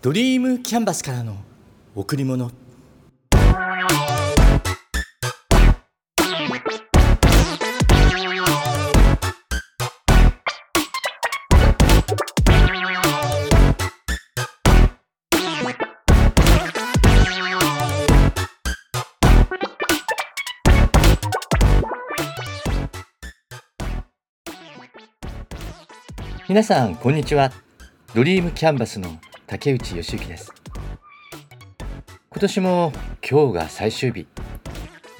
ドリームキャンバスからの贈り物。皆さんこんにちは。ドリームキャンバスの竹内義之です。今年も今日が最終日。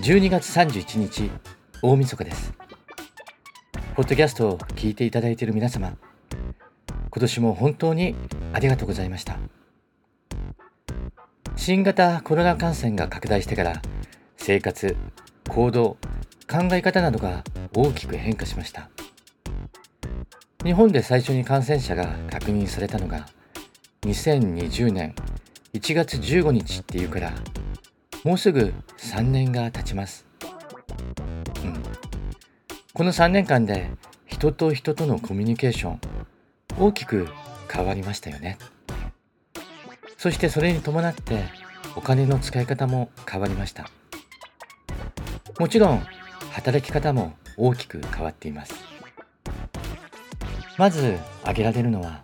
12月31日大晦日です。ポッドキャストを聞いていただいている皆様今年も本当にありがとうございました。新型コロナ感染が拡大してから生活行動考え方などが大きく変化しました。日本で最初に感染者が確認されたのが2020年1月15日っていうからもうすぐ3年が経ちます、うん、この3年間で人と人とのコミュニケーション大きく変わりましたよね。そしてそれに伴ってお金の使い方も変わりました。もちろん働き方も大きく変わっています。まず挙げられるのは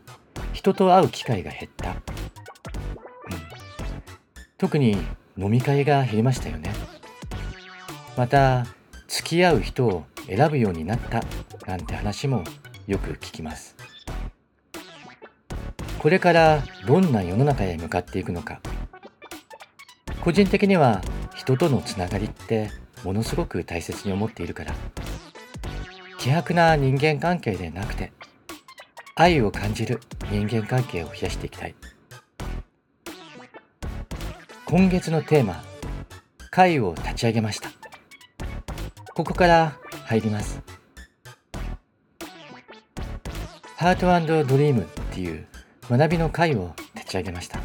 人と会う機会が減った、うん、特に飲み会が減りましたよね。また付き合う人を選ぶようになったなんて話もよく聞きます。これからどんな世の中へ向かっていくのか。個人的には人とのつながりってものすごく大切に思っているから。希薄な人間関係でなくて愛を感じる人間関係を増やしていきたい。今月のテーマ会を立ち上げました。ここから入ります。ハートドリームっていう学びの会を立ち上げました。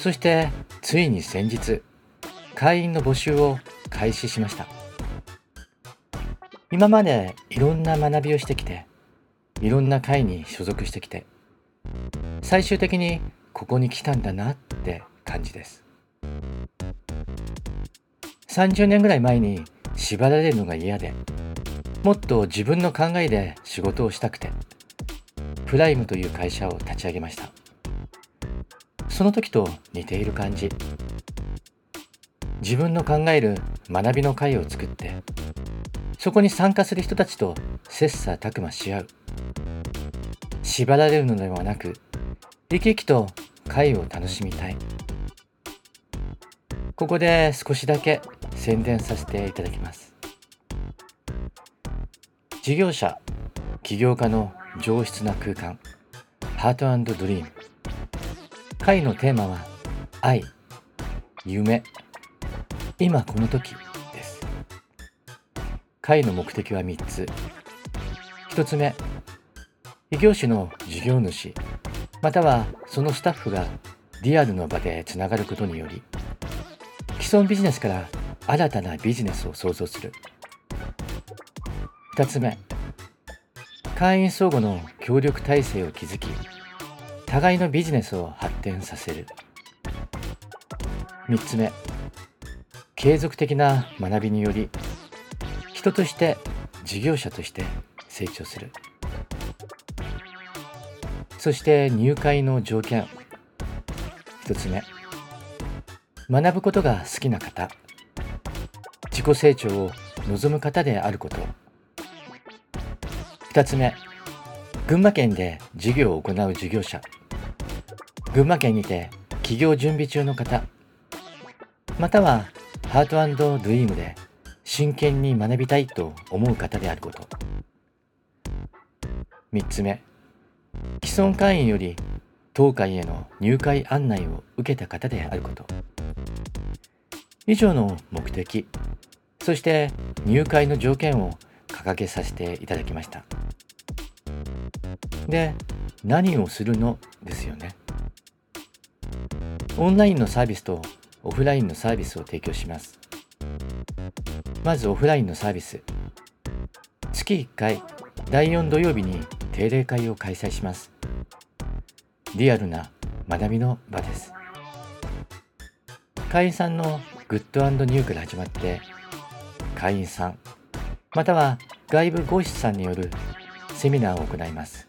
そしてついに先日会員の募集を開始しました。今までいろんな学びをしてきていろんな会に所属してきて最終的にここに来たんだなって感じです。30年ぐらい前に縛られるのが嫌でもっと自分の考えで仕事をしたくてプライムという会社を立ち上げました。その時と似ている感じ。自分の考える学びの会を作ってそこに参加する人たちと切磋琢磨し合う。縛られるのではなく生き生きと会を楽しみたい。ここで少しだけ宣伝させていただきます。事業者起業家の上質な空間ハートドリーム会のテーマは愛夢。今この時です。会の目的は3つ。1つ目異業種の事業主またはそのスタッフがリアルの場でつながることにより既存ビジネスから新たなビジネスを創造する2つ目会員相互の協力体制を築き互いのビジネスを発展させる3つ目継続的な学びにより人として事業者として成長する。そして入会の条件。1つ目。学ぶことが好きな方。自己成長を望む方であること。2つ目。群馬県で事業を行う事業者。群馬県にて起業準備中の方。またはハートドリームで真剣に学びたいと思う方であること。3つ目。既存会員より当会への入会案内を受けた方であること。以上の目的そして入会の条件を掲げさせていただきました。で何をするのですよね。オンラインのサービスとオフラインのサービスを提供します。まずオフラインのサービス。月1回第4土曜日に定例会を開催します。リアルな学びの場です。会員さんのグッドニューから始まって会員さんまたは外部講師さんによるセミナーを行います。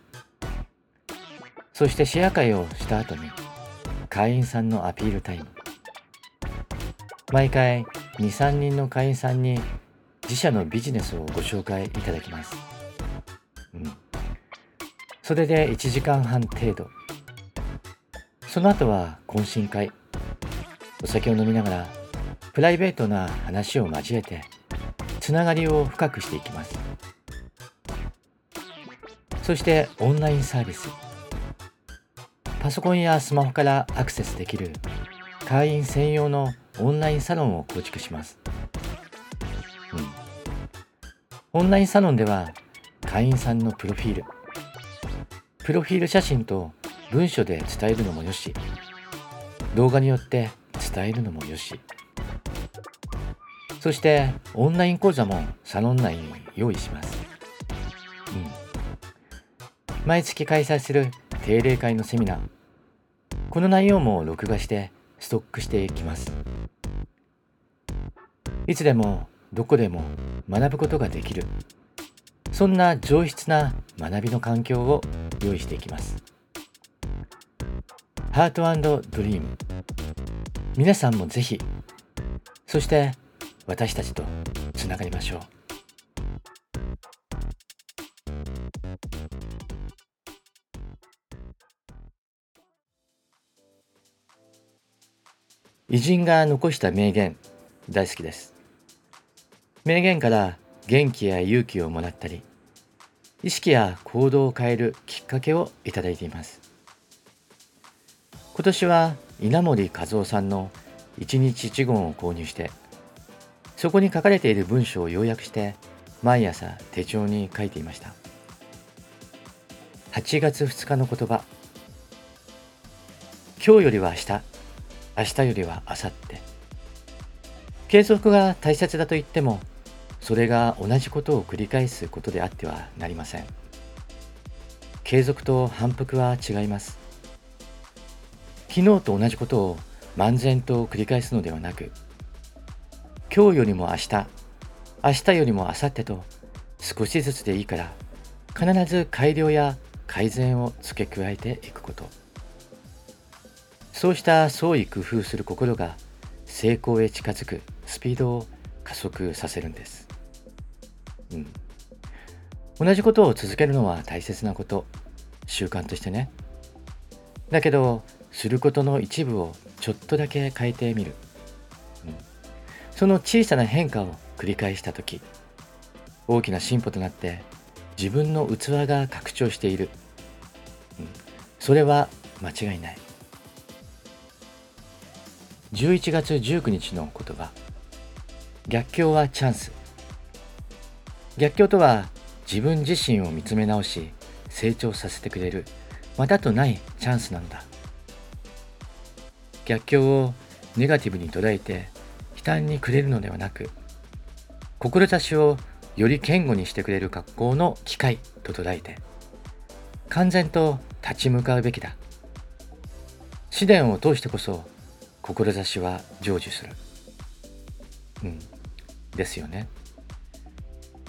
そしてシェア会をした後に会員さんのアピールタイム。毎回23人の会員さんに自社のビジネスをご紹介いただきます、うん、それで1時間半程度その後は懇親会。お酒を飲みながらプライベートな話を交えてつながりを深くしていきます。そしてオンラインサービス。パソコンやスマホからアクセスできる会員専用のオンラインサロンを構築します、うん、オンラインサロンでは会員さんのプロフィール。プロフィール写真と文書で伝えるのもよし。動画によって伝えるのもよし。そしてオンライン講座もサロン内に用意します、うん、毎月開催する定例会のセミナー。この内容も録画してストックしていきます。いつでもどこでも学ぶことができる。そんな上質な学びの環境を用意していきます。ハートドリーム皆さんもぜひ。そして私たちとつながりましょう。偉人が残した名言大好きです。名言から元気や勇気をもらったり意識や行動を変えるきっかけをいただいています。今年は稲森和夫さんの一日一言を購入してそこに書かれている文章を要約して毎朝手帳に書いていました。8月2日の言葉。今日よりは明日。明日よりは明後日。継続が大切だと言ってもそれが同じことを繰り返すことであってはなりません。継続と反復は違います。昨日と同じことを漫然と繰り返すのではなく今日よりも明日明日よりも明後日と少しずつでいいから必ず改良や改善を付け加えていくこと。そうした創意工夫する心が成功へ近づくスピードを加速させるんです、うん、同じことを続けるのは大切なこと。習慣としてね。だけどすることの一部をちょっとだけ変えてみる、うん、その小さな変化を繰り返した時大きな進歩となって自分の器が拡張している、うん、それは間違いない。11月19日の言葉逆境はチャンス。逆境とは自分自身を見つめ直し成長させてくれるまたとないチャンスなのだ。逆境をネガティブに捉えて悲嘆にくれるのではなく志をより堅固にしてくれる格好の機会と捉えて完全と立ち向かうべきだ試練を通してこそ志は成就する。うん。ですよね。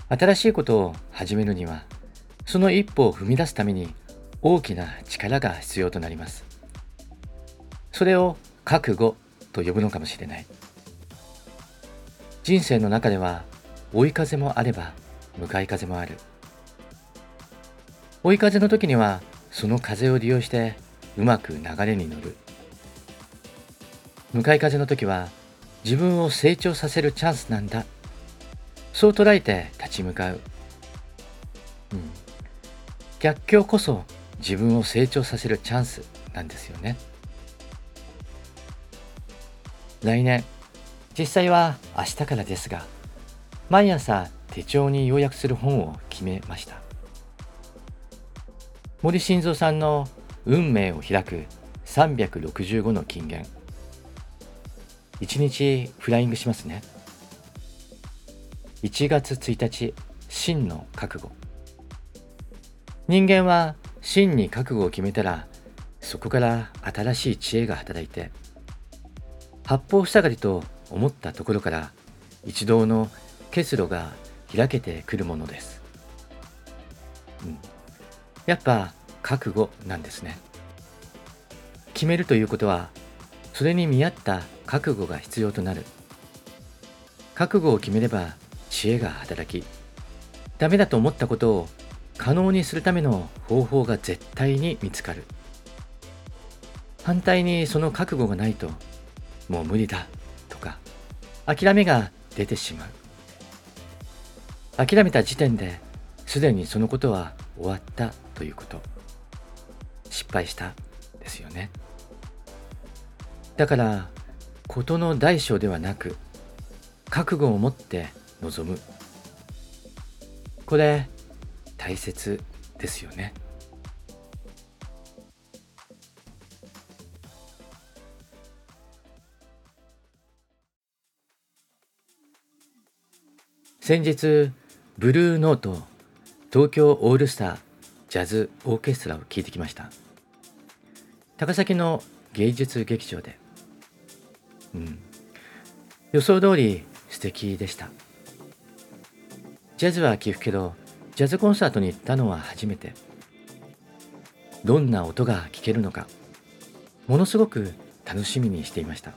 新しいことを始めるには、その一歩を踏み出すために大きな力が必要となります。それを覚悟と呼ぶのかもしれない。人生の中では追い風もあれば向かい風もある。追い風の時にはその風を利用してうまく流れに乗る。向かい風の時は自分を成長させるチャンスなんだそう捉えて立ち向かう、うん、逆境こそ自分を成長させるチャンスなんですよね来年。実際は明日からですが毎朝手帳に要約する本を決めました。森晋三さんの運命を開く365の金言。1日フライングしますね。1月1日真の覚悟。人間は真に覚悟を決めたらそこから新しい知恵が働いて八方塞がりと思ったところから一度の結露が開けてくるものです、うん、やっぱ覚悟なんですね。決めるということはそれに見合った覚悟が必要となる。覚悟を決めれば知恵が働きダメだと思ったことを可能にするための方法が絶対に見つかる。反対にその覚悟がないともう無理だとか諦めが出てしまう。諦めた時点ですでにそのことは終わったということ。失敗したですよね。だから事の大小ではなく覚悟を持って臨む。これ大切ですよね。先日ブルーノート東京オールスタージャズオーケストラを聴いてきました。高崎の芸術劇場で。うん。予想通り素敵でした。ジャズは聴くけどジャズコンサートに行ったのは初めて。どんな音が聴けるのかものすごく楽しみにしていました。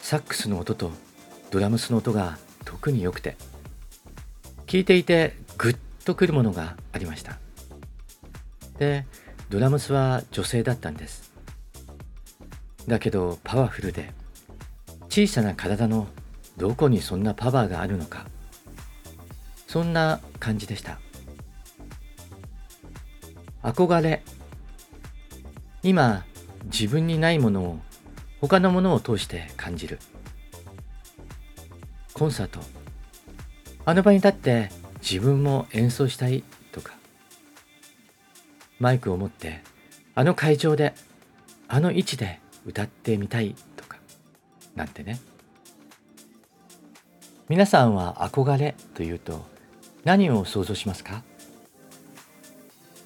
サックスの音とドラムスの音が特に良くて。聴いていてグッとくるものがありました。でドラムスは女性だったんです。だけどパワフルで小さな体のどこにそんなパワーがあるのか。そんな感じでした。憧れ。今自分にないものを他のものを通して感じる。コンサート。あの場に立って自分も演奏したいとか。マイクを持ってあの会場であの位置で歌ってみたいとか。なんてね。皆さんは憧れというと何を想像しますか？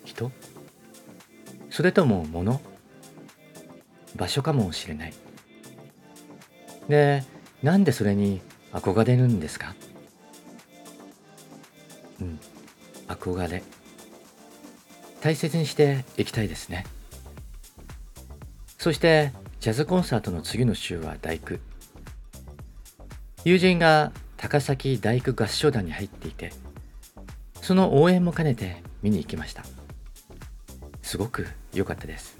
人？それとも物？場所かもしれない。でなんでそれに憧れるんですか？うん。憧れ。大切にしていきたいですね。そしてジャズコンサートの次の週は大工。友人が高崎大工合唱団に入っていてその応援も兼ねて見に行きました。すごく良かったです。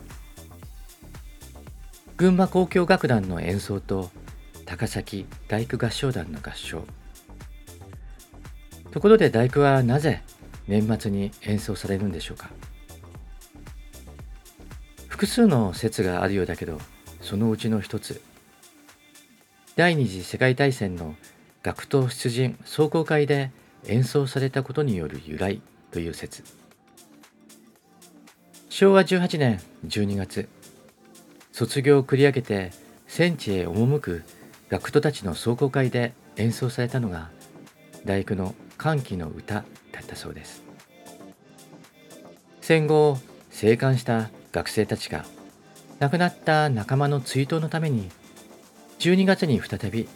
群馬交響楽団の演奏と高崎大工合唱団の合唱。ところで大工はなぜ年末に演奏されるんでしょうか？複数の説があるようだけどそのうちの一つ。第二次世界大戦の学徒出陣壮行会で演奏されたことによる由来という説。昭和18年12月卒業を繰り上げて戦地へ赴く学徒たちの壮行会で演奏されたのが大工の歓喜の歌だったそうです。戦後生還した学生たちが亡くなった仲間の追悼のために12月に再び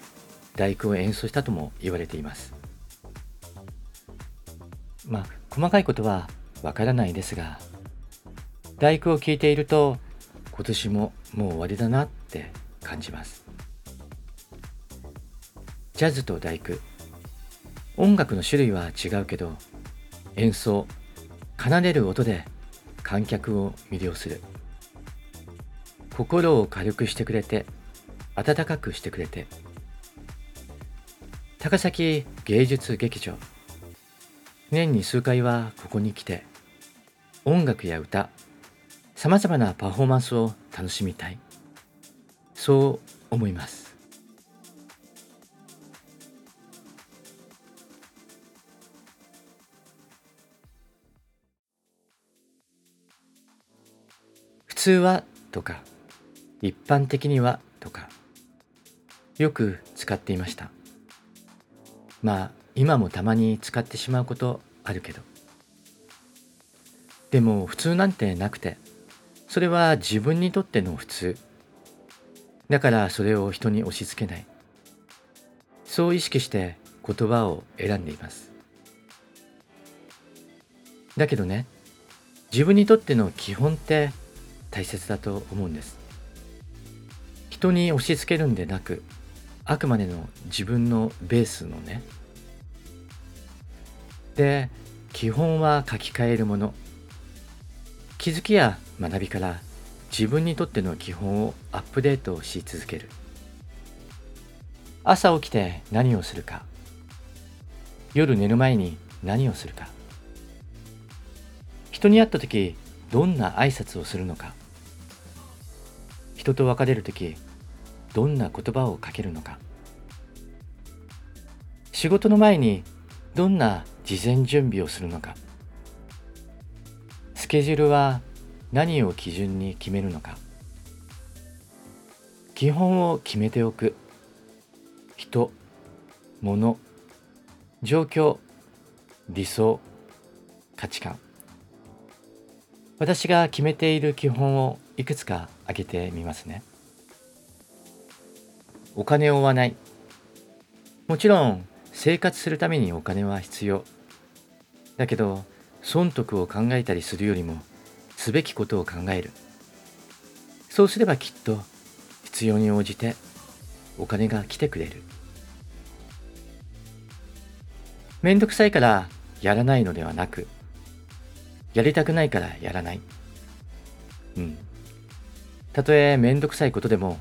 大工を演奏したとも言われています。まあ細かいことはわからないですが大工を聴いていると今年ももう終わりだなって感じます。ジャズと大工。音楽の種類は違うけど演奏奏でる音で観客を魅了する。心を軽くしてくれて温かくしてくれて。高崎芸術劇場。年に数回はここに来て音楽や歌さまざまなパフォーマンスを楽しみたい。そう思います。通はとか一般的にはとかよく使っていました。まあ今もたまに使ってしまうことあるけど。でも普通なんてなくてそれは自分にとっての普通。だからそれを人に押し付けない。そう意識して言葉を選んでいます。だけどね自分にとっての基本って大切だと思うんです。人に押し付けるんでなくあくまでの自分のベースのね。で基本は書き換えるもの。気づきや学びから自分にとっての基本をアップデートし続ける。朝起きて何をするか。夜寝る前に何をするか。人に会った時どんな挨拶をするのか。人と別れる時どんな言葉をかけるのか。仕事の前にどんな事前準備をするのか。スケジュールは何を基準に決めるのか。基本を決めておく。人物状況理想価値観。私が決めている基本をいくつか挙げてみますね。お金を追わない。もちろん生活するためにお金は必要。だけど損得を考えたりするよりもすべきことを考える。そうすればきっと必要に応じてお金が来てくれる。めんどくさいからやらないのではなくやりたくないからやらない。うん。たとえめんどくさいことでも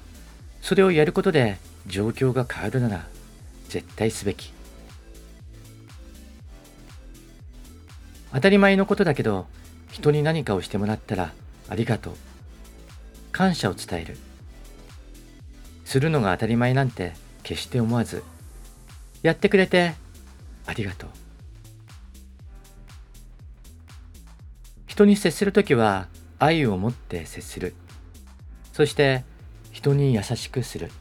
それをやることで状況が変わるなら絶対すべき。当たり前のことだけど人に何かをしてもらったらありがとう。感謝を伝える。するのが当たり前なんて決して思わずやってくれてありがとう。人に接するときは愛を持って接する。そして人に優しくする。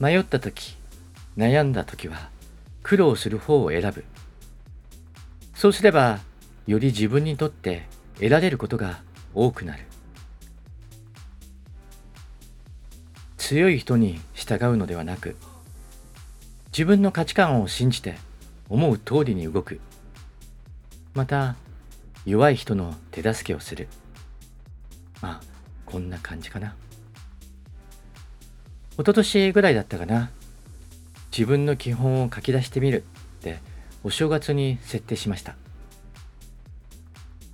迷った時悩んだ時は苦労する方を選ぶ。そうすればより自分にとって得られることが多くなる。強い人に従うのではなく自分の価値観を信じて思う通りに動く。また弱い人の手助けをする。まあこんな感じかな。一昨年ぐらいだったかな。自分の基本を書き出してみるってお正月に設定しました。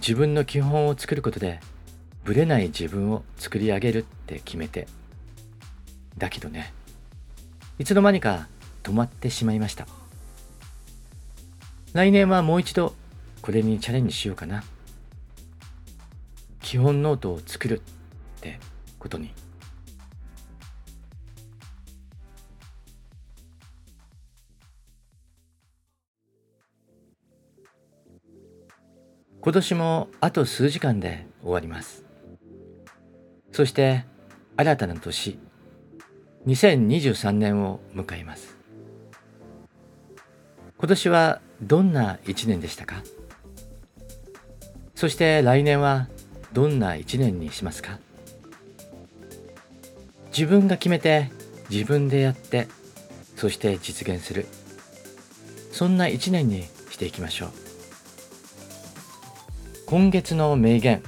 自分の基本を作ることでぶれない自分を作り上げるって決めて。だけどねいつの間にか止まってしまいました。来年はもう一度これにチャレンジしようかな。基本ノートを作るってことに。今年もあと数時間で終わります。そして新たな年。2023年を迎えます。今年はどんな一年でしたか？そして来年はどんな一年にしますか？自分が決めて自分でやってそして実現する。そんな一年にしていきましょう。今月の名言。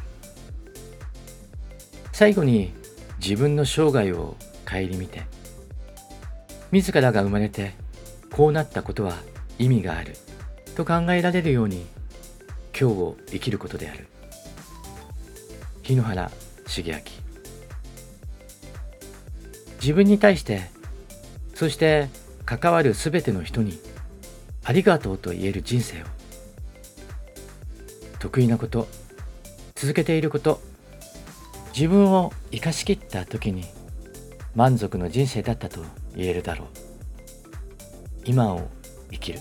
最後に自分の生涯を顧みて自らが生まれてこうなったことは意味があると考えられるように今日を生きることである。日野原茂明自分に対してそして関わるすべての人にありがとうと言える人生を。得意なこと続けていること自分を生かしきった時に満足の人生だったと言えるだろう。今を生きる。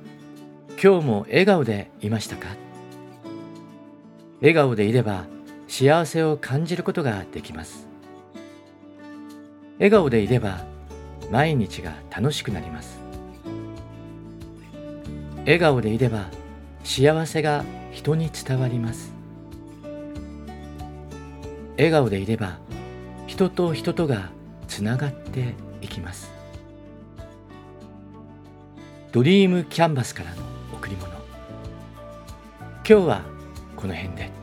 今日も笑顔でいましたか？笑顔でいれば幸せを感じることができます。笑顔でいれば毎日が楽しくなります。笑顔でいれば幸せが人に伝わります。笑顔でいれば人と人とがつながっていきます。ドリームキャンバスからの今日はこの辺で。